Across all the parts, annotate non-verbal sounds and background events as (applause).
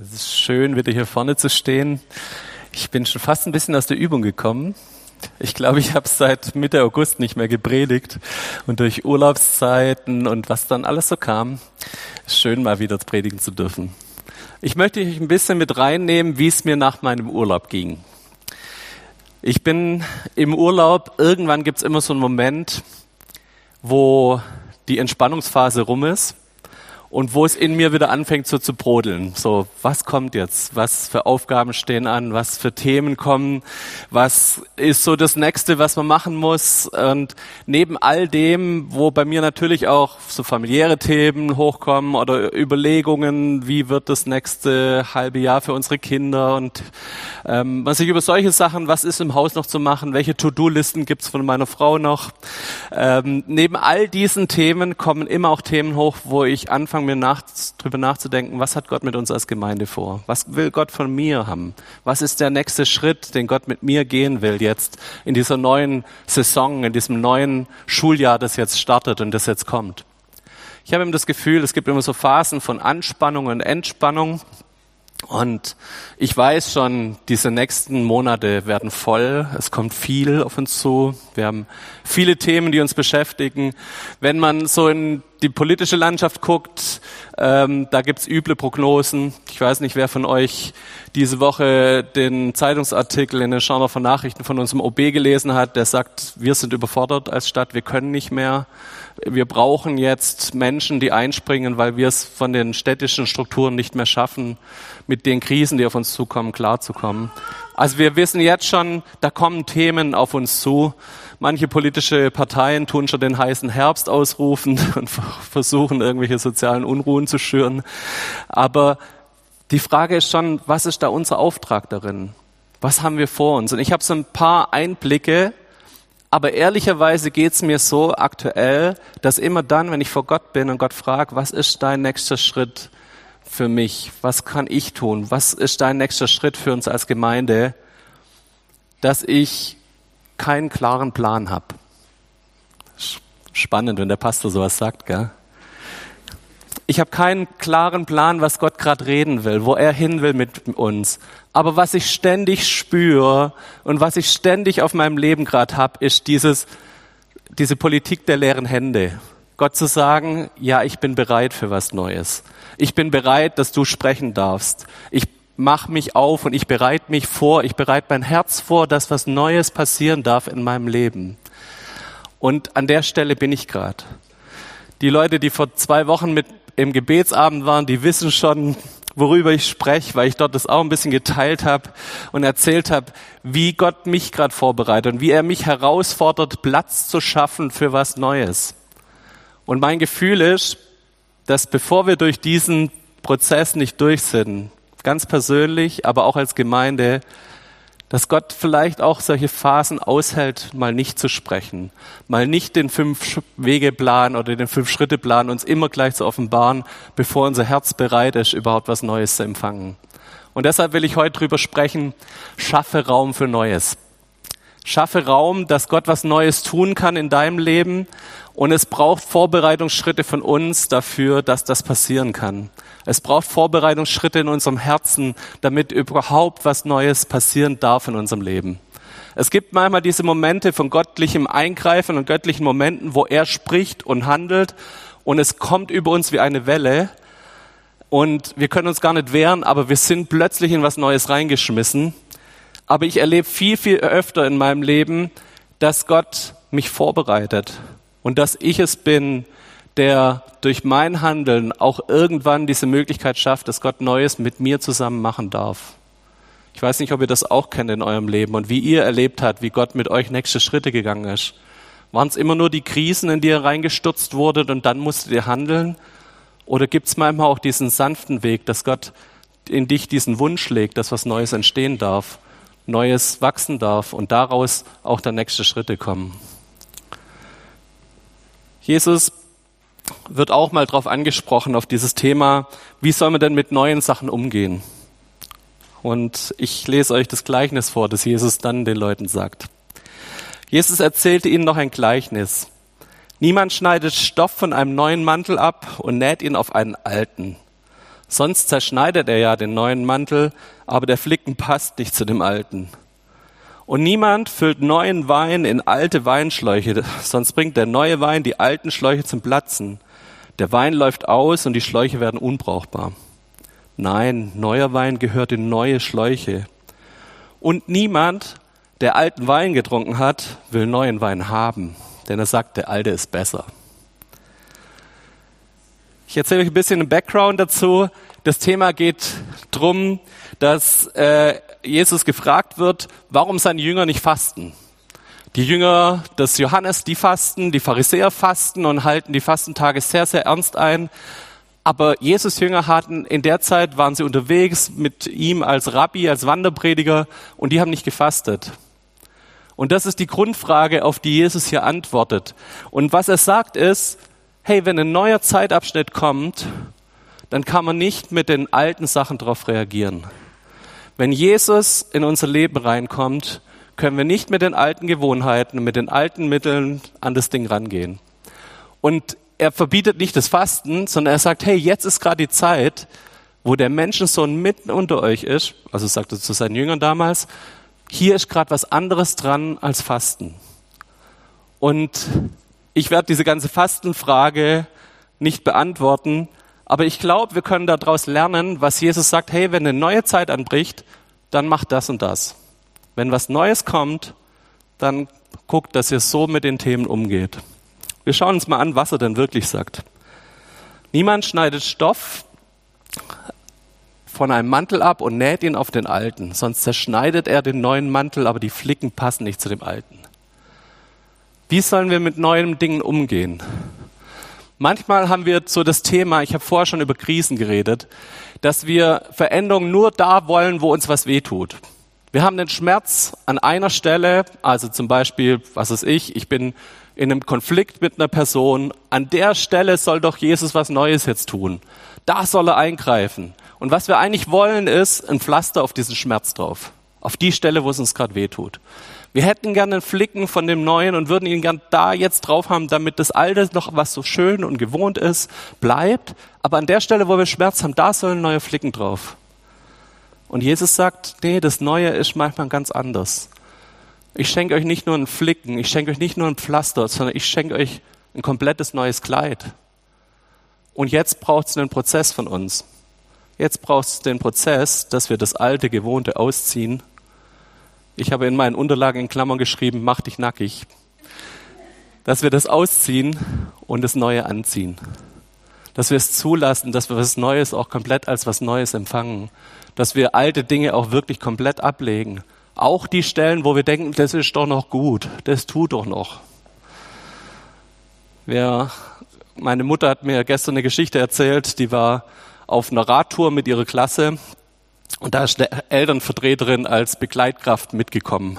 Es ist schön, wieder hier vorne zu stehen. Ich bin schon fast ein bisschen aus der Übung gekommen. Ich glaube, ich habe seit Mitte August nicht mehr gepredigt und durch Urlaubszeiten und was dann alles so kam, schön mal wieder predigen zu dürfen. Ich möchte euch ein bisschen mit reinnehmen, wie es mir nach meinem Urlaub ging. Ich bin im Urlaub, irgendwann gibt es immer so einen Moment, wo die Entspannungsphase rum ist und wo es in mir wieder anfängt so zu brodeln. So, was kommt jetzt? Was für Aufgaben stehen an? Was für Themen kommen? Was ist so das nächste, was man machen muss? Und neben all dem, wo bei mir natürlich auch so familiäre Themen hochkommen oder Überlegungen, wie wird das nächste halbe Jahr für unsere Kinder und ähm, man sich über solche Sachen, was ist im Haus noch zu machen? Welche To-Do-Listen gibt's von meiner Frau noch? Ähm, neben all diesen Themen kommen immer auch Themen hoch, wo ich anfange, anfangen, mir nach, drüber nachzudenken, was hat Gott mit uns als Gemeinde vor? Was will Gott von mir haben? Was ist der nächste Schritt, den Gott mit mir gehen will jetzt in dieser neuen Saison, in diesem neuen Schuljahr, das jetzt startet und das jetzt kommt? Ich habe immer das Gefühl, es gibt immer so Phasen von Anspannung und Entspannung. Und ich weiß schon, diese nächsten Monate werden voll. Es kommt viel auf uns zu. Wir haben viele Themen, die uns beschäftigen. Wenn man so in die politische Landschaft guckt, ähm, da gibt's üble Prognosen. Ich weiß nicht, wer von euch diese Woche den Zeitungsartikel in den Genre von Nachrichten von unserem OB gelesen hat, der sagt, wir sind überfordert als Stadt, wir können nicht mehr. Wir brauchen jetzt Menschen, die einspringen, weil wir es von den städtischen Strukturen nicht mehr schaffen, mit den Krisen, die auf uns zukommen, klarzukommen. Also wir wissen jetzt schon, da kommen Themen auf uns zu. Manche politische Parteien tun schon den heißen Herbst ausrufen (laughs) und versuchen, irgendwelche sozialen Unruhen zu schüren. Aber die Frage ist schon, was ist da unser Auftrag darin? Was haben wir vor uns? Und ich habe so ein paar Einblicke, aber ehrlicherweise geht's mir so aktuell, dass immer dann, wenn ich vor Gott bin und Gott fragt, was ist dein nächster Schritt für mich? Was kann ich tun? Was ist dein nächster Schritt für uns als Gemeinde? Dass ich keinen klaren Plan habe. Spannend, wenn der Pastor sowas sagt, gell? Ich habe keinen klaren Plan, was Gott gerade reden will, wo er hin will mit uns. Aber was ich ständig spüre und was ich ständig auf meinem Leben gerade habe, ist dieses, diese Politik der leeren Hände. Gott zu sagen, ja, ich bin bereit für was Neues. Ich bin bereit, dass du sprechen darfst. Ich mach mich auf und ich bereite mich vor, ich bereite mein Herz vor, dass was Neues passieren darf in meinem Leben. Und an der Stelle bin ich gerade. Die Leute, die vor zwei Wochen mit im Gebetsabend waren, die wissen schon, worüber ich spreche, weil ich dort das auch ein bisschen geteilt habe und erzählt habe, wie Gott mich gerade vorbereitet und wie er mich herausfordert, Platz zu schaffen für was Neues. Und mein Gefühl ist, dass bevor wir durch diesen Prozess nicht durch sind, ganz persönlich, aber auch als Gemeinde, dass Gott vielleicht auch solche Phasen aushält, mal nicht zu sprechen, mal nicht den Fünf-Wege-Plan oder den Fünf-Schritte-Plan uns immer gleich zu offenbaren, bevor unser Herz bereit ist, überhaupt was Neues zu empfangen. Und deshalb will ich heute drüber sprechen, schaffe Raum für Neues. Schaffe Raum, dass Gott was Neues tun kann in deinem Leben. Und es braucht Vorbereitungsschritte von uns dafür, dass das passieren kann. Es braucht Vorbereitungsschritte in unserem Herzen, damit überhaupt was Neues passieren darf in unserem Leben. Es gibt manchmal diese Momente von göttlichem Eingreifen und göttlichen Momenten, wo er spricht und handelt und es kommt über uns wie eine Welle und wir können uns gar nicht wehren, aber wir sind plötzlich in was Neues reingeschmissen. Aber ich erlebe viel, viel öfter in meinem Leben, dass Gott mich vorbereitet und dass ich es bin, der durch mein Handeln auch irgendwann diese Möglichkeit schafft, dass Gott Neues mit mir zusammen machen darf. Ich weiß nicht, ob ihr das auch kennt in eurem Leben und wie ihr erlebt habt, wie Gott mit euch nächste Schritte gegangen ist. Waren es immer nur die Krisen, in die ihr reingestürzt wurdet und dann musstet ihr handeln? Oder gibt es manchmal auch diesen sanften Weg, dass Gott in dich diesen Wunsch legt, dass was Neues entstehen darf, Neues wachsen darf und daraus auch der nächste Schritte kommen? Jesus wird auch mal darauf angesprochen, auf dieses Thema, wie soll man denn mit neuen Sachen umgehen? Und ich lese euch das Gleichnis vor, das Jesus dann den Leuten sagt. Jesus erzählte ihnen noch ein Gleichnis. Niemand schneidet Stoff von einem neuen Mantel ab und näht ihn auf einen alten. Sonst zerschneidet er ja den neuen Mantel, aber der Flicken passt nicht zu dem alten. Und niemand füllt neuen Wein in alte Weinschläuche, (laughs) sonst bringt der neue Wein die alten Schläuche zum Platzen. Der Wein läuft aus und die Schläuche werden unbrauchbar. Nein, neuer Wein gehört in neue Schläuche. Und niemand, der alten Wein getrunken hat, will neuen Wein haben, denn er sagt, der alte ist besser. Ich erzähle euch ein bisschen im Background dazu. Das Thema geht drum, dass äh, Jesus gefragt wird, warum seine Jünger nicht fasten. Die Jünger des Johannes, die fasten, die Pharisäer fasten und halten die Fastentage sehr, sehr ernst ein. Aber Jesus Jünger hatten in der Zeit waren sie unterwegs mit ihm als Rabbi, als Wanderprediger und die haben nicht gefastet. Und das ist die Grundfrage, auf die Jesus hier antwortet. Und was er sagt ist, hey, wenn ein neuer Zeitabschnitt kommt, dann kann man nicht mit den alten Sachen darauf reagieren. Wenn Jesus in unser Leben reinkommt, können wir nicht mit den alten Gewohnheiten, mit den alten Mitteln an das Ding rangehen. Und er verbietet nicht das Fasten, sondern er sagt, hey, jetzt ist gerade die Zeit, wo der Menschensohn mitten unter euch ist, also sagt er zu seinen Jüngern damals, hier ist gerade was anderes dran als Fasten. Und ich werde diese ganze Fastenfrage nicht beantworten, aber ich glaube, wir können daraus lernen, was Jesus sagt, hey, wenn eine neue Zeit anbricht, dann macht das und das. Wenn was Neues kommt, dann guckt, dass ihr so mit den Themen umgeht. Wir schauen uns mal an, was er denn wirklich sagt. Niemand schneidet Stoff von einem Mantel ab und näht ihn auf den alten, sonst zerschneidet er den neuen Mantel, aber die Flicken passen nicht zu dem alten. Wie sollen wir mit neuen Dingen umgehen? Manchmal haben wir so das Thema, ich habe vorher schon über Krisen geredet, dass wir Veränderungen nur da wollen, wo uns was wehtut. Wir haben den Schmerz an einer Stelle, also zum Beispiel, was ist ich, ich bin in einem Konflikt mit einer Person, an der Stelle soll doch Jesus was Neues jetzt tun. Da soll er eingreifen. Und was wir eigentlich wollen, ist ein Pflaster auf diesen Schmerz drauf. Auf die Stelle, wo es uns gerade wehtut. Wir hätten gerne einen Flicken von dem Neuen und würden ihn gern da jetzt drauf haben, damit das Alte noch, was so schön und gewohnt ist, bleibt. Aber an der Stelle, wo wir Schmerz haben, da sollen neue Flicken drauf. Und Jesus sagt, nee, das Neue ist manchmal ganz anders. Ich schenke euch nicht nur einen Flicken, ich schenke euch nicht nur ein Pflaster, sondern ich schenke euch ein komplettes neues Kleid. Und jetzt braucht es einen Prozess von uns. Jetzt braucht es den Prozess, dass wir das alte, gewohnte ausziehen ich habe in meinen Unterlagen in Klammern geschrieben, mach dich nackig. Dass wir das ausziehen und das Neue anziehen. Dass wir es zulassen, dass wir was Neues auch komplett als was Neues empfangen. Dass wir alte Dinge auch wirklich komplett ablegen. Auch die Stellen, wo wir denken, das ist doch noch gut, das tut doch noch. Ja, meine Mutter hat mir gestern eine Geschichte erzählt, die war auf einer Radtour mit ihrer Klasse und da ist eine Elternvertreterin als Begleitkraft mitgekommen.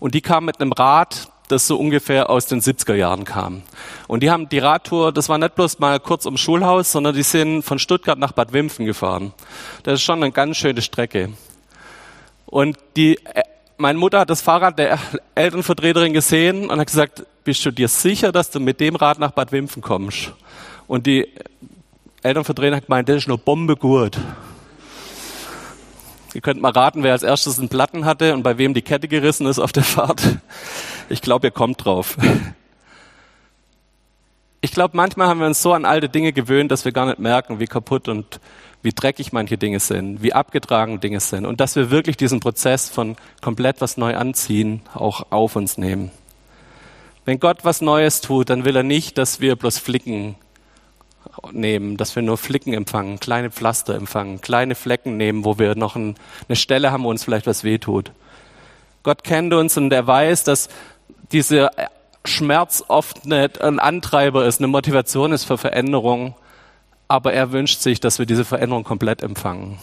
Und die kam mit einem Rad, das so ungefähr aus den 70er Jahren kam. Und die haben die Radtour, das war nicht bloß mal kurz ums Schulhaus, sondern die sind von Stuttgart nach Bad Wimpfen gefahren. Das ist schon eine ganz schöne Strecke. Und die, äh, meine Mutter hat das Fahrrad der Elternvertreterin gesehen und hat gesagt, bist du dir sicher, dass du mit dem Rad nach Bad Wimpfen kommst? Und die Elternvertreterin hat gemeint, das ist nur Bombe gut. Ihr könnt mal raten, wer als erstes einen Platten hatte und bei wem die Kette gerissen ist auf der Fahrt. Ich glaube, ihr kommt drauf. Ich glaube, manchmal haben wir uns so an alte Dinge gewöhnt, dass wir gar nicht merken, wie kaputt und wie dreckig manche Dinge sind, wie abgetragen Dinge sind und dass wir wirklich diesen Prozess von komplett was neu anziehen auch auf uns nehmen. Wenn Gott was Neues tut, dann will er nicht, dass wir bloß flicken nehmen, dass wir nur Flicken empfangen, kleine Pflaster empfangen, kleine Flecken nehmen, wo wir noch ein, eine Stelle haben, wo uns vielleicht was wehtut. Gott kennt uns und er weiß, dass dieser Schmerz oft nicht ein Antreiber ist, eine Motivation ist für Veränderung, aber er wünscht sich, dass wir diese Veränderung komplett empfangen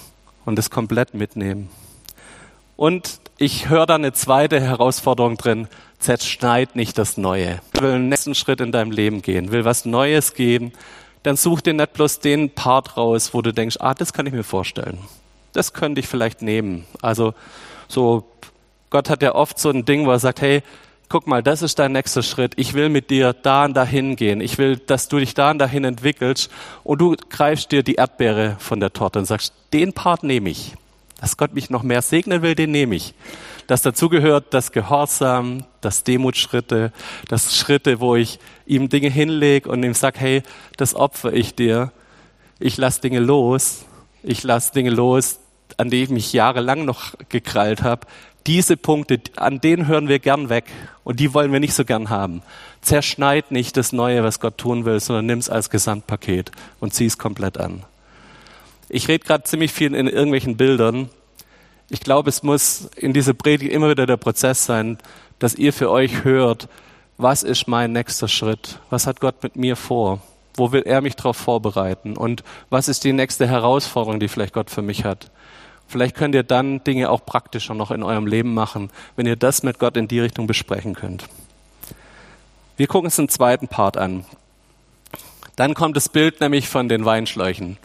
und es komplett mitnehmen. Und ich höre da eine zweite Herausforderung drin, zerschneid nicht das Neue. Ich will den nächsten Schritt in deinem Leben gehen, will was Neues geben, dann such dir nicht bloß den Part raus, wo du denkst, ah, das kann ich mir vorstellen. Das könnte ich vielleicht nehmen. Also so, Gott hat ja oft so ein Ding, wo er sagt, hey, guck mal, das ist dein nächster Schritt. Ich will mit dir da und dahin gehen. Ich will, dass du dich da und dahin entwickelst. Und du greifst dir die Erdbeere von der Torte und sagst, den Part nehme ich. Dass Gott mich noch mehr segnen will, den nehme ich. Das dazugehört das Gehorsam, das Demutschritte, das Schritte, wo ich ihm Dinge hinlege und ihm sag, hey, das opfer ich dir. Ich lass Dinge los. Ich lass Dinge los, an die ich mich jahrelang noch gekrallt habe. Diese Punkte, an denen hören wir gern weg und die wollen wir nicht so gern haben. Zerschneid nicht das Neue, was Gott tun will, sondern nimm es als Gesamtpaket und zieh es komplett an. Ich rede gerade ziemlich viel in irgendwelchen Bildern. Ich glaube, es muss in dieser Predigt immer wieder der Prozess sein, dass ihr für euch hört, was ist mein nächster Schritt? Was hat Gott mit mir vor? Wo will er mich darauf vorbereiten? Und was ist die nächste Herausforderung, die vielleicht Gott für mich hat? Vielleicht könnt ihr dann Dinge auch praktischer noch in eurem Leben machen, wenn ihr das mit Gott in die Richtung besprechen könnt. Wir gucken uns den zweiten Part an. Dann kommt das Bild nämlich von den Weinschläuchen.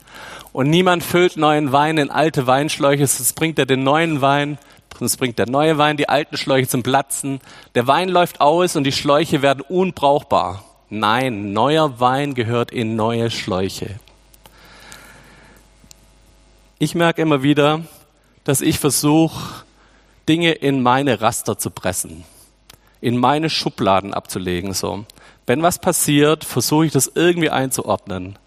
Und niemand füllt neuen Wein in alte Weinschläuche. Es bringt er den neuen Wein, es bringt der neue Wein die alten Schläuche zum Platzen. Der Wein läuft aus und die Schläuche werden unbrauchbar. Nein, neuer Wein gehört in neue Schläuche. Ich merke immer wieder, dass ich versuche, Dinge in meine Raster zu pressen, in meine Schubladen abzulegen. So, wenn was passiert, versuche ich das irgendwie einzuordnen.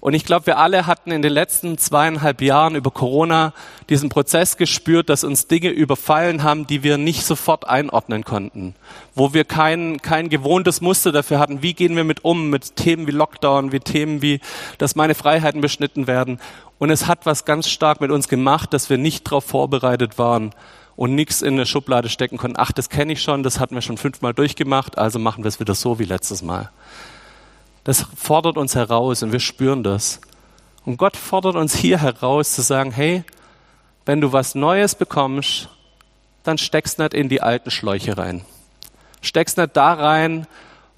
Und ich glaube, wir alle hatten in den letzten zweieinhalb Jahren über Corona diesen Prozess gespürt, dass uns Dinge überfallen haben, die wir nicht sofort einordnen konnten. Wo wir kein, kein gewohntes Muster dafür hatten. Wie gehen wir mit um? Mit Themen wie Lockdown, wie Themen wie, dass meine Freiheiten beschnitten werden. Und es hat was ganz stark mit uns gemacht, dass wir nicht darauf vorbereitet waren und nichts in eine Schublade stecken konnten. Ach, das kenne ich schon, das hatten wir schon fünfmal durchgemacht, also machen wir es wieder so wie letztes Mal. Das fordert uns heraus und wir spüren das. Und Gott fordert uns hier heraus zu sagen, hey, wenn du was Neues bekommst, dann steckst nicht in die alten Schläuche rein. Steckst nicht da rein,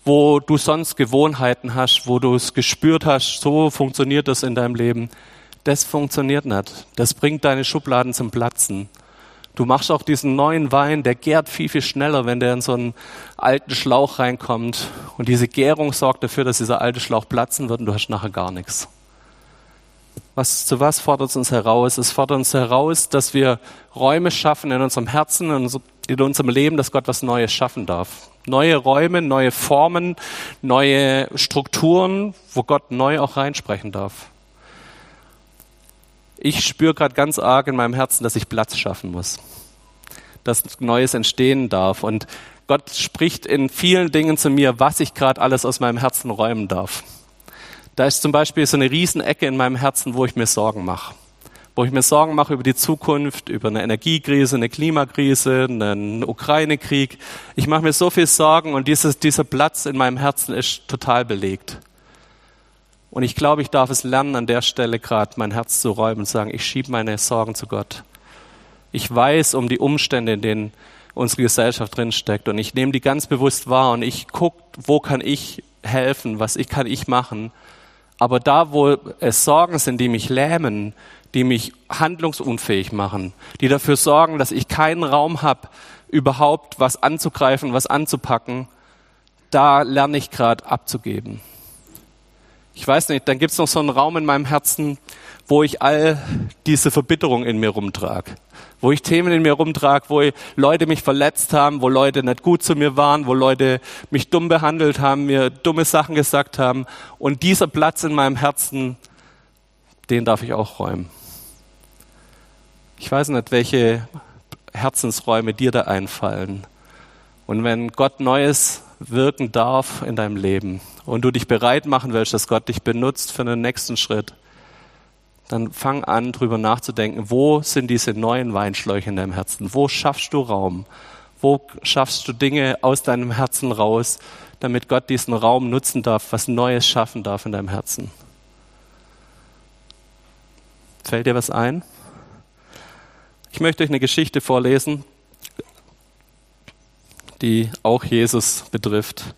wo du sonst Gewohnheiten hast, wo du es gespürt hast, so funktioniert das in deinem Leben. Das funktioniert nicht. Das bringt deine Schubladen zum Platzen. Du machst auch diesen neuen Wein, der gärt viel, viel schneller, wenn der in so einen alten Schlauch reinkommt. Und diese Gärung sorgt dafür, dass dieser alte Schlauch platzen wird und du hast nachher gar nichts. Was, zu was fordert es uns heraus? Es fordert uns heraus, dass wir Räume schaffen in unserem Herzen, in unserem Leben, dass Gott was Neues schaffen darf. Neue Räume, neue Formen, neue Strukturen, wo Gott neu auch reinsprechen darf ich spüre gerade ganz arg in meinem Herzen, dass ich Platz schaffen muss, dass Neues entstehen darf. Und Gott spricht in vielen Dingen zu mir, was ich gerade alles aus meinem Herzen räumen darf. Da ist zum Beispiel so eine Riesenecke in meinem Herzen, wo ich mir Sorgen mache. Wo ich mir Sorgen mache über die Zukunft, über eine Energiekrise, eine Klimakrise, einen Ukraine-Krieg. Ich mache mir so viel Sorgen und dieses, dieser Platz in meinem Herzen ist total belegt. Und ich glaube, ich darf es lernen, an der Stelle gerade mein Herz zu räumen und sagen, ich schiebe meine Sorgen zu Gott. Ich weiß um die Umstände, in denen unsere Gesellschaft drinsteckt und ich nehme die ganz bewusst wahr und ich gucke, wo kann ich helfen, was ich, kann ich machen. Aber da, wo es Sorgen sind, die mich lähmen, die mich handlungsunfähig machen, die dafür sorgen, dass ich keinen Raum habe, überhaupt was anzugreifen, was anzupacken, da lerne ich gerade abzugeben. Ich weiß nicht, dann gibt es noch so einen Raum in meinem Herzen, wo ich all diese Verbitterung in mir rumtrage. Wo ich Themen in mir rumtrage, wo Leute mich verletzt haben, wo Leute nicht gut zu mir waren, wo Leute mich dumm behandelt haben, mir dumme Sachen gesagt haben. Und dieser Platz in meinem Herzen, den darf ich auch räumen. Ich weiß nicht, welche Herzensräume dir da einfallen. Und wenn Gott Neues wirken darf in deinem Leben und du dich bereit machen willst, dass Gott dich benutzt für den nächsten Schritt, dann fang an, drüber nachzudenken, wo sind diese neuen Weinschläuche in deinem Herzen? Wo schaffst du Raum? Wo schaffst du Dinge aus deinem Herzen raus, damit Gott diesen Raum nutzen darf, was Neues schaffen darf in deinem Herzen? Fällt dir was ein? Ich möchte euch eine Geschichte vorlesen, die auch Jesus betrifft.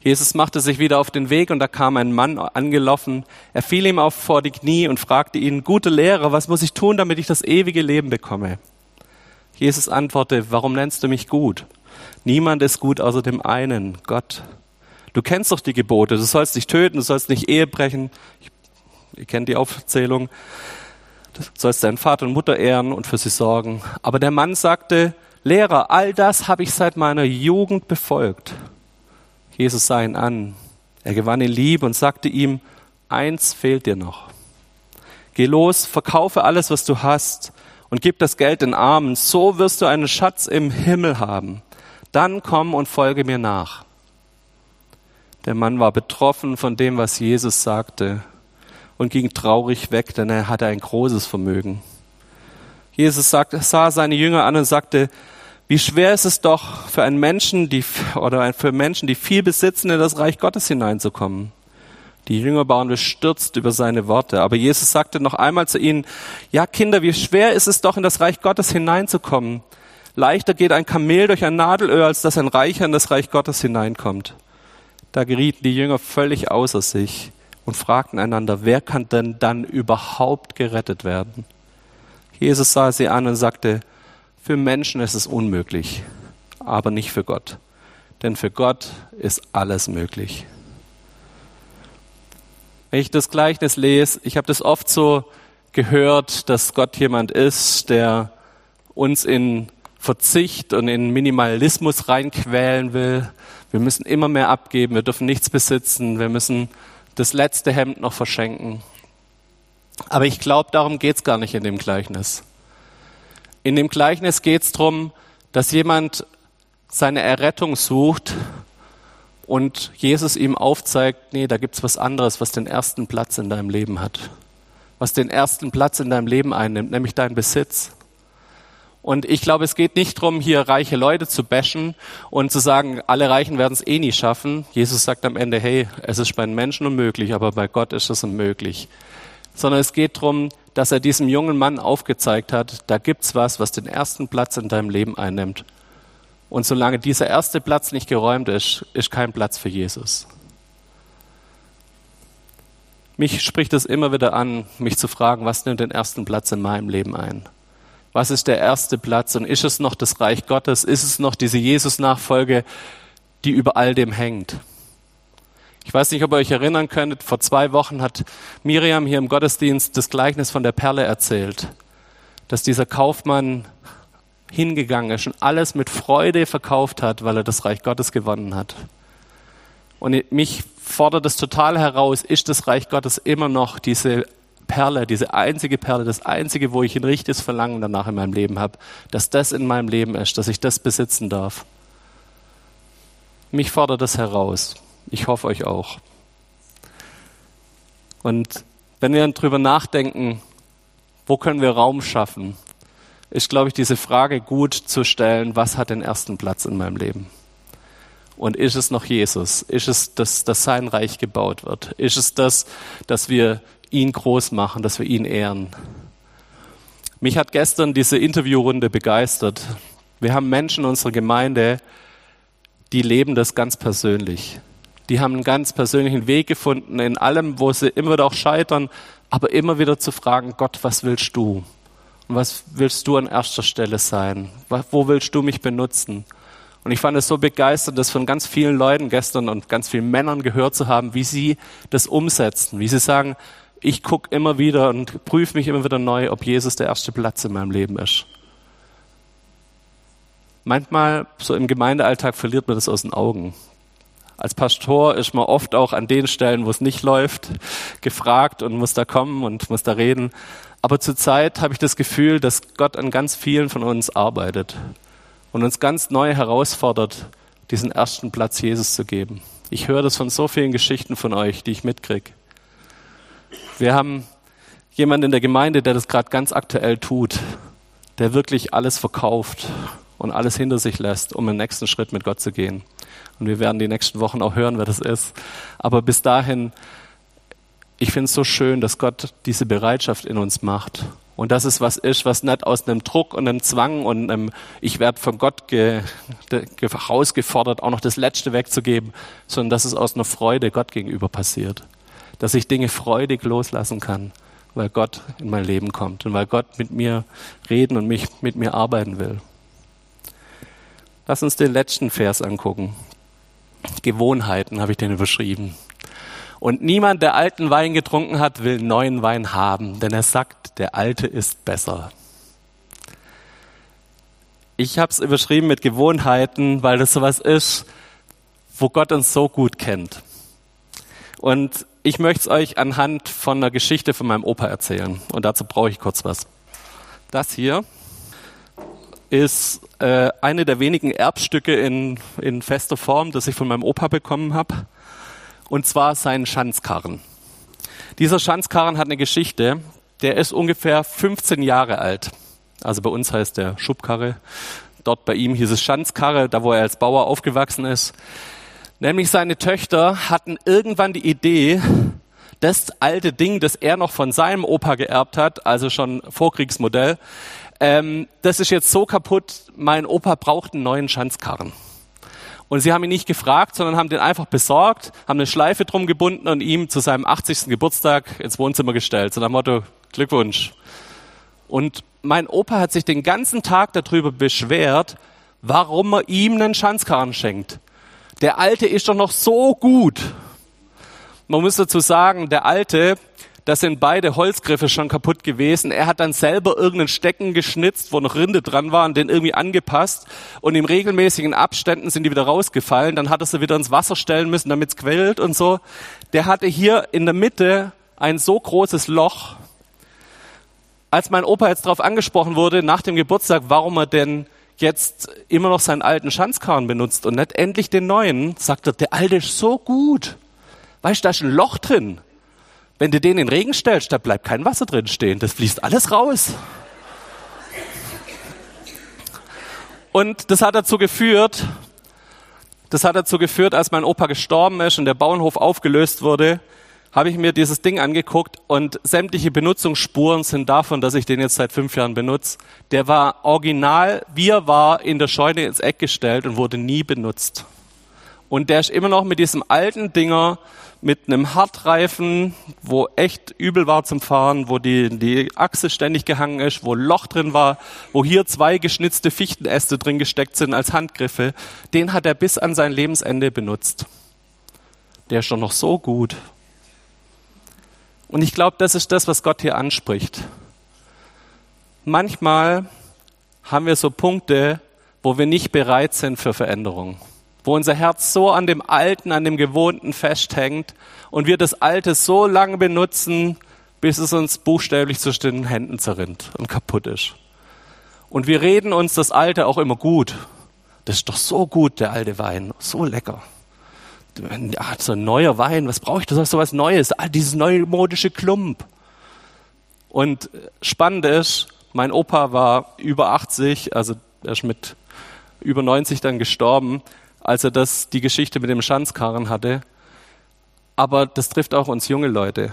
Jesus machte sich wieder auf den Weg und da kam ein Mann angelaufen. Er fiel ihm auf vor die Knie und fragte ihn, gute Lehrer, was muss ich tun, damit ich das ewige Leben bekomme? Jesus antwortete, warum nennst du mich gut? Niemand ist gut außer dem einen, Gott. Du kennst doch die Gebote. Du sollst nicht töten, du sollst nicht Ehe brechen. Ihr kennt die Aufzählung. Du sollst deinen Vater und Mutter ehren und für sie sorgen. Aber der Mann sagte, Lehrer, all das habe ich seit meiner Jugend befolgt. Jesus sah ihn an. Er gewann ihn lieb und sagte ihm, eins fehlt dir noch. Geh los, verkaufe alles, was du hast und gib das Geld den Armen. So wirst du einen Schatz im Himmel haben. Dann komm und folge mir nach. Der Mann war betroffen von dem, was Jesus sagte und ging traurig weg, denn er hatte ein großes Vermögen. Jesus sah seine Jünger an und sagte, wie schwer ist es doch für einen Menschen, die, oder für Menschen, die viel besitzen, in das Reich Gottes hineinzukommen. Die Jünger waren bestürzt über seine Worte. Aber Jesus sagte noch einmal zu ihnen, ja Kinder, wie schwer ist es doch, in das Reich Gottes hineinzukommen. Leichter geht ein Kamel durch ein Nadelöhr, als dass ein Reicher in das Reich Gottes hineinkommt. Da gerieten die Jünger völlig außer sich und fragten einander, wer kann denn dann überhaupt gerettet werden? Jesus sah sie an und sagte, für Menschen ist es unmöglich, aber nicht für Gott. Denn für Gott ist alles möglich. Wenn ich das Gleichnis lese, ich habe das oft so gehört, dass Gott jemand ist, der uns in Verzicht und in Minimalismus reinquälen will. Wir müssen immer mehr abgeben, wir dürfen nichts besitzen, wir müssen das letzte Hemd noch verschenken. Aber ich glaube, darum geht es gar nicht in dem Gleichnis. In dem Gleichnis geht es darum, dass jemand seine Errettung sucht und Jesus ihm aufzeigt, nee, da gibt's was anderes, was den ersten Platz in deinem Leben hat. Was den ersten Platz in deinem Leben einnimmt, nämlich dein Besitz. Und ich glaube, es geht nicht darum, hier reiche Leute zu bashen und zu sagen, alle Reichen werden es eh nie schaffen. Jesus sagt am Ende, hey, es ist bei den Menschen unmöglich, aber bei Gott ist es unmöglich. Sondern es geht darum, dass er diesem jungen Mann aufgezeigt hat, da gibt's was, was den ersten Platz in deinem Leben einnimmt. Und solange dieser erste Platz nicht geräumt ist, ist kein Platz für Jesus. Mich spricht es immer wieder an, mich zu fragen, was nimmt den ersten Platz in meinem Leben ein? Was ist der erste Platz? Und ist es noch das Reich Gottes? Ist es noch diese Jesus-Nachfolge, die über all dem hängt? Ich weiß nicht, ob ihr euch erinnern könnt, vor zwei Wochen hat Miriam hier im Gottesdienst das Gleichnis von der Perle erzählt, dass dieser Kaufmann hingegangen ist und alles mit Freude verkauft hat, weil er das Reich Gottes gewonnen hat. Und mich fordert es total heraus, ist das Reich Gottes immer noch diese Perle, diese einzige Perle, das einzige, wo ich ein richtiges Verlangen danach in meinem Leben habe, dass das in meinem Leben ist, dass ich das besitzen darf. Mich fordert das heraus. Ich hoffe euch auch. Und wenn wir dann drüber nachdenken, wo können wir Raum schaffen? ist, glaube ich, diese Frage gut zu stellen, was hat den ersten Platz in meinem Leben? Und ist es noch Jesus? Ist es, dass, dass sein Reich gebaut wird? Ist es das, dass wir ihn groß machen, dass wir ihn ehren? Mich hat gestern diese Interviewrunde begeistert. Wir haben Menschen in unserer Gemeinde, die leben das ganz persönlich. Die haben einen ganz persönlichen Weg gefunden in allem, wo sie immer wieder auch scheitern, aber immer wieder zu fragen, Gott, was willst du? Und was willst du an erster Stelle sein? Wo willst du mich benutzen? Und ich fand es so begeisternd, das von ganz vielen Leuten gestern und ganz vielen Männern gehört zu haben, wie sie das umsetzen, wie sie sagen, ich gucke immer wieder und prüfe mich immer wieder neu, ob Jesus der erste Platz in meinem Leben ist. Manchmal, so im Gemeindealltag, verliert man das aus den Augen. Als Pastor ist man oft auch an den Stellen, wo es nicht läuft, gefragt und muss da kommen und muss da reden. Aber zurzeit habe ich das Gefühl, dass Gott an ganz vielen von uns arbeitet und uns ganz neu herausfordert, diesen ersten Platz Jesus zu geben. Ich höre das von so vielen Geschichten von euch, die ich mitkriege. Wir haben jemanden in der Gemeinde, der das gerade ganz aktuell tut, der wirklich alles verkauft und alles hinter sich lässt, um den nächsten Schritt mit Gott zu gehen. Und wir werden die nächsten Wochen auch hören, wer das ist. Aber bis dahin ich finde es so schön, dass Gott diese Bereitschaft in uns macht. Und dass es was ist, was nicht aus einem Druck und einem Zwang und einem Ich werde von Gott ge, ge, herausgefordert, auch noch das Letzte wegzugeben, sondern dass es aus einer Freude Gott gegenüber passiert. Dass ich Dinge freudig loslassen kann, weil Gott in mein Leben kommt und weil Gott mit mir reden und mich mit mir arbeiten will. Lass uns den letzten Vers angucken. Gewohnheiten habe ich den überschrieben. Und niemand, der alten Wein getrunken hat, will neuen Wein haben, denn er sagt, der alte ist besser. Ich habe es überschrieben mit Gewohnheiten, weil das sowas ist, wo Gott uns so gut kennt. Und ich möchte es euch anhand von einer Geschichte von meinem Opa erzählen. Und dazu brauche ich kurz was. Das hier ist äh, eine der wenigen Erbstücke in, in fester Form, das ich von meinem Opa bekommen habe. Und zwar seinen Schanzkarren. Dieser Schanzkarren hat eine Geschichte. Der ist ungefähr 15 Jahre alt. Also bei uns heißt der Schubkarre. Dort bei ihm hieß es Schanzkarre, da wo er als Bauer aufgewachsen ist. Nämlich seine Töchter hatten irgendwann die Idee, das alte Ding, das er noch von seinem Opa geerbt hat, also schon Vorkriegsmodell, ähm, das ist jetzt so kaputt, mein Opa braucht einen neuen Schanzkarren. Und sie haben ihn nicht gefragt, sondern haben den einfach besorgt, haben eine Schleife drum gebunden und ihm zu seinem 80. Geburtstag ins Wohnzimmer gestellt. So nach Motto, Glückwunsch. Und mein Opa hat sich den ganzen Tag darüber beschwert, warum er ihm einen Schanzkarren schenkt. Der alte ist doch noch so gut. Man muss dazu sagen, der alte, da sind beide Holzgriffe schon kaputt gewesen. Er hat dann selber irgendeinen Stecken geschnitzt, wo noch Rinde dran war und den irgendwie angepasst. Und in regelmäßigen Abständen sind die wieder rausgefallen. Dann hat er sie wieder ins Wasser stellen müssen, damit es quält und so. Der hatte hier in der Mitte ein so großes Loch. Als mein Opa jetzt darauf angesprochen wurde, nach dem Geburtstag, warum er denn jetzt immer noch seinen alten Schanzkarren benutzt und nicht endlich den neuen, sagt er, der alte ist so gut. Weißt du, da ist ein Loch drin. Wenn du den in den Regen stellst, da bleibt kein Wasser drin stehen. Das fließt alles raus. Und das hat dazu geführt, das hat dazu geführt, als mein Opa gestorben ist und der Bauernhof aufgelöst wurde, habe ich mir dieses Ding angeguckt und sämtliche Benutzungsspuren sind davon, dass ich den jetzt seit fünf Jahren benutze. Der war original, wie er war, in der Scheune ins Eck gestellt und wurde nie benutzt. Und der ist immer noch mit diesem alten Dinger mit einem Hartreifen, wo echt übel war zum Fahren, wo die, die Achse ständig gehangen ist, wo Loch drin war, wo hier zwei geschnitzte Fichtenäste drin gesteckt sind als Handgriffe, den hat er bis an sein Lebensende benutzt. Der ist schon noch so gut. Und ich glaube, das ist das, was Gott hier anspricht. Manchmal haben wir so Punkte, wo wir nicht bereit sind für Veränderung wo unser Herz so an dem Alten, an dem Gewohnten festhängt und wir das Alte so lange benutzen, bis es uns buchstäblich zwischen den Händen zerrinnt und kaputt ist. Und wir reden uns das Alte auch immer gut. Das ist doch so gut, der alte Wein, so lecker. Ja, so ein neuer Wein, was brauche ich? Ist so was Neues, ah, dieses neumodische Klump. Und spannend ist, mein Opa war über 80, also er ist mit über 90 dann gestorben als er das, die Geschichte mit dem Schanzkarren hatte. Aber das trifft auch uns junge Leute.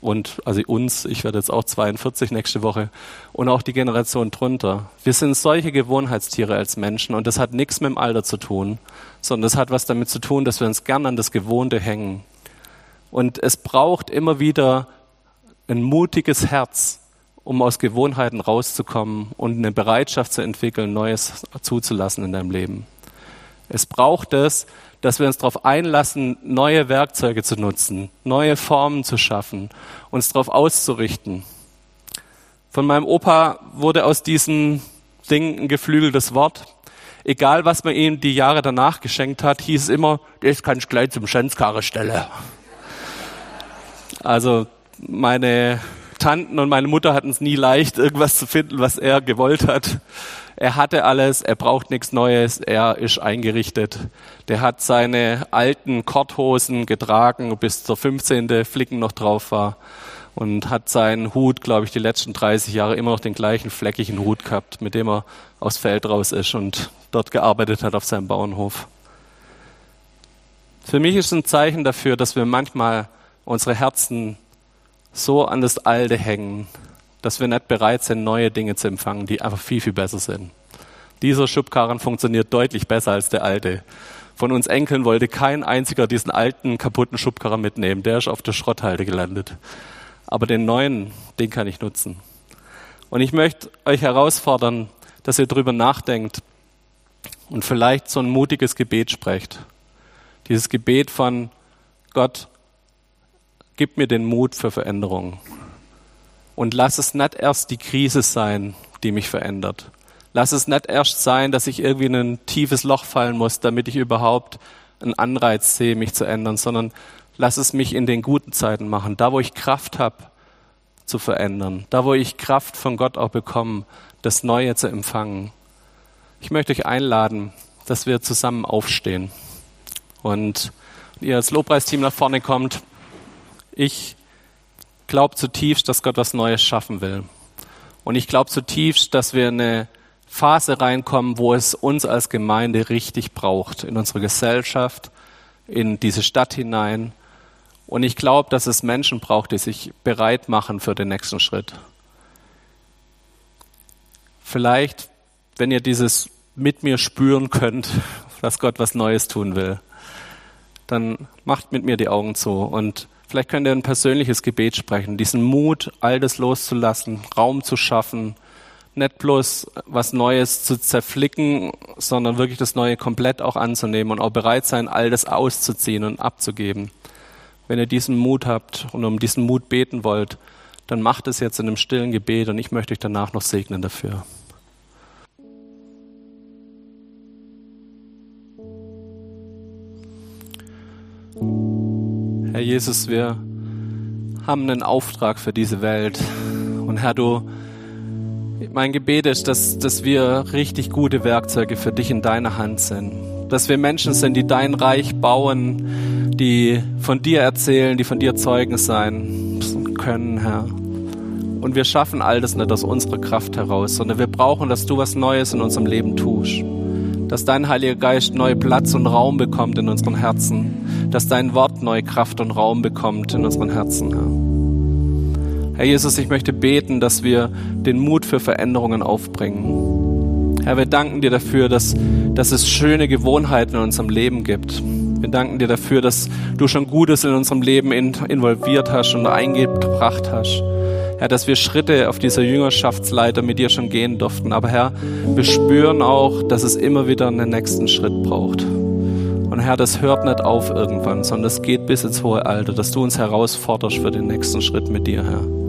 Und also uns, ich werde jetzt auch 42 nächste Woche und auch die Generation drunter. Wir sind solche Gewohnheitstiere als Menschen und das hat nichts mit dem Alter zu tun, sondern das hat was damit zu tun, dass wir uns gern an das Gewohnte hängen. Und es braucht immer wieder ein mutiges Herz, um aus Gewohnheiten rauszukommen und eine Bereitschaft zu entwickeln, Neues zuzulassen in deinem Leben. Es braucht es, dass wir uns darauf einlassen, neue Werkzeuge zu nutzen, neue Formen zu schaffen, uns darauf auszurichten. Von meinem Opa wurde aus diesem Ding ein geflügeltes Wort. Egal, was man ihm die Jahre danach geschenkt hat, hieß es immer, das kann ich gleich zum Schänzkarre stellen. Also meine Tanten und meine Mutter hatten es nie leicht, irgendwas zu finden, was er gewollt hat. Er hatte alles, er braucht nichts Neues, er ist eingerichtet. Der hat seine alten Korthosen getragen, bis zur 15. Flicken noch drauf war. Und hat seinen Hut, glaube ich, die letzten 30 Jahre immer noch den gleichen fleckigen Hut gehabt, mit dem er aufs Feld raus ist und dort gearbeitet hat auf seinem Bauernhof. Für mich ist ein Zeichen dafür, dass wir manchmal unsere Herzen so an das Alte hängen, dass wir nicht bereit sind, neue Dinge zu empfangen, die einfach viel, viel besser sind. Dieser Schubkarren funktioniert deutlich besser als der alte. Von uns Enkeln wollte kein einziger diesen alten, kaputten Schubkarren mitnehmen. Der ist auf der Schrotthalde gelandet. Aber den neuen, den kann ich nutzen. Und ich möchte euch herausfordern, dass ihr darüber nachdenkt, und vielleicht so ein mutiges Gebet sprecht. Dieses Gebet von Gott, gib mir den Mut für Veränderung. Und lass es nicht erst die Krise sein, die mich verändert. Lass es nicht erst sein, dass ich irgendwie in ein tiefes Loch fallen muss, damit ich überhaupt einen Anreiz sehe, mich zu ändern, sondern lass es mich in den guten Zeiten machen, da wo ich Kraft habe zu verändern, da wo ich Kraft von Gott auch bekomme, das Neue zu empfangen. Ich möchte euch einladen, dass wir zusammen aufstehen und ihr als Lobpreisteam nach vorne kommt. Ich glaube zutiefst, dass Gott was Neues schaffen will. Und ich glaube zutiefst, dass wir eine Phase reinkommen, wo es uns als Gemeinde richtig braucht, in unsere Gesellschaft, in diese Stadt hinein. Und ich glaube, dass es Menschen braucht, die sich bereit machen für den nächsten Schritt. Vielleicht, wenn ihr dieses mit mir spüren könnt, dass Gott was Neues tun will, dann macht mit mir die Augen zu und vielleicht könnt ihr ein persönliches Gebet sprechen, diesen Mut, all das loszulassen, Raum zu schaffen, nicht bloß was Neues zu zerflicken, sondern wirklich das Neue komplett auch anzunehmen und auch bereit sein, all das auszuziehen und abzugeben. Wenn ihr diesen Mut habt und um diesen Mut beten wollt, dann macht es jetzt in einem stillen Gebet und ich möchte euch danach noch segnen dafür. Herr Jesus, wir haben einen Auftrag für diese Welt. Und Herr, du mein Gebet ist, dass, dass wir richtig gute Werkzeuge für dich in deiner Hand sind. Dass wir Menschen sind, die dein Reich bauen, die von dir erzählen, die von dir Zeugen sein können, Herr. Und wir schaffen all das nicht aus unserer Kraft heraus, sondern wir brauchen, dass du was Neues in unserem Leben tust. Dass dein Heiliger Geist neu Platz und Raum bekommt in unseren Herzen. Dass dein Wort neue Kraft und Raum bekommt in unseren Herzen, Herr. Herr Jesus, ich möchte beten, dass wir den Mut für Veränderungen aufbringen. Herr, wir danken dir dafür, dass, dass es schöne Gewohnheiten in unserem Leben gibt. Wir danken dir dafür, dass du schon Gutes in unserem Leben involviert hast und eingebracht hast. Herr, dass wir Schritte auf dieser Jüngerschaftsleiter mit dir schon gehen durften. Aber Herr, wir spüren auch, dass es immer wieder einen nächsten Schritt braucht. Und Herr, das hört nicht auf irgendwann, sondern es geht bis ins hohe Alter, dass du uns herausforderst für den nächsten Schritt mit dir, Herr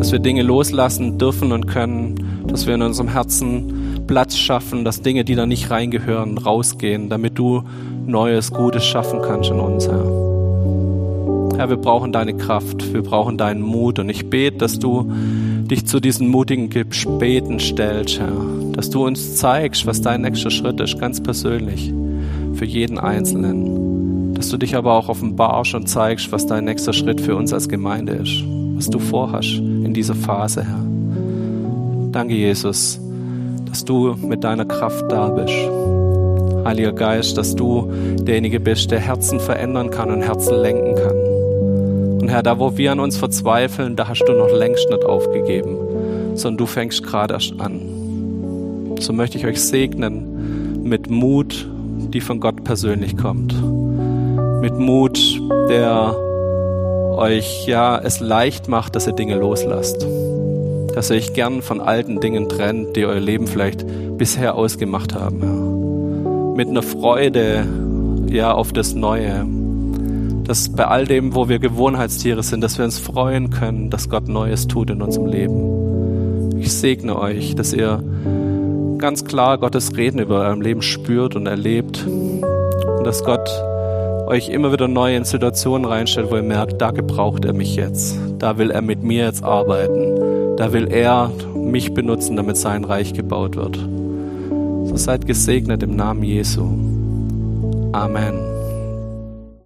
dass wir Dinge loslassen dürfen und können, dass wir in unserem Herzen Platz schaffen, dass Dinge, die da nicht reingehören, rausgehen, damit du Neues, Gutes schaffen kannst in uns, Herr. Herr, wir brauchen deine Kraft, wir brauchen deinen Mut und ich bete, dass du dich zu diesen mutigen Gebeten stellst, Herr. Dass du uns zeigst, was dein nächster Schritt ist, ganz persönlich, für jeden Einzelnen. Dass du dich aber auch offenbarst und zeigst, was dein nächster Schritt für uns als Gemeinde ist was du vorhast in dieser Phase, Herr. Danke, Jesus, dass du mit deiner Kraft da bist. Heiliger Geist, dass du derjenige bist, der Herzen verändern kann und Herzen lenken kann. Und Herr, da wo wir an uns verzweifeln, da hast du noch längst nicht aufgegeben, sondern du fängst gerade erst an. So möchte ich euch segnen mit Mut, die von Gott persönlich kommt. Mit Mut, der euch ja es leicht macht, dass ihr Dinge loslasst. Dass ihr euch gern von alten Dingen trennt, die euer Leben vielleicht bisher ausgemacht haben. Mit einer Freude ja auf das Neue. Dass bei all dem, wo wir Gewohnheitstiere sind, dass wir uns freuen können, dass Gott Neues tut in unserem Leben. Ich segne euch, dass ihr ganz klar Gottes Reden über eurem Leben spürt und erlebt und dass Gott euch immer wieder neu in Situationen reinstellt, wo ihr merkt, da gebraucht er mich jetzt. Da will er mit mir jetzt arbeiten. Da will er mich benutzen, damit sein Reich gebaut wird. So seid gesegnet im Namen Jesu. Amen.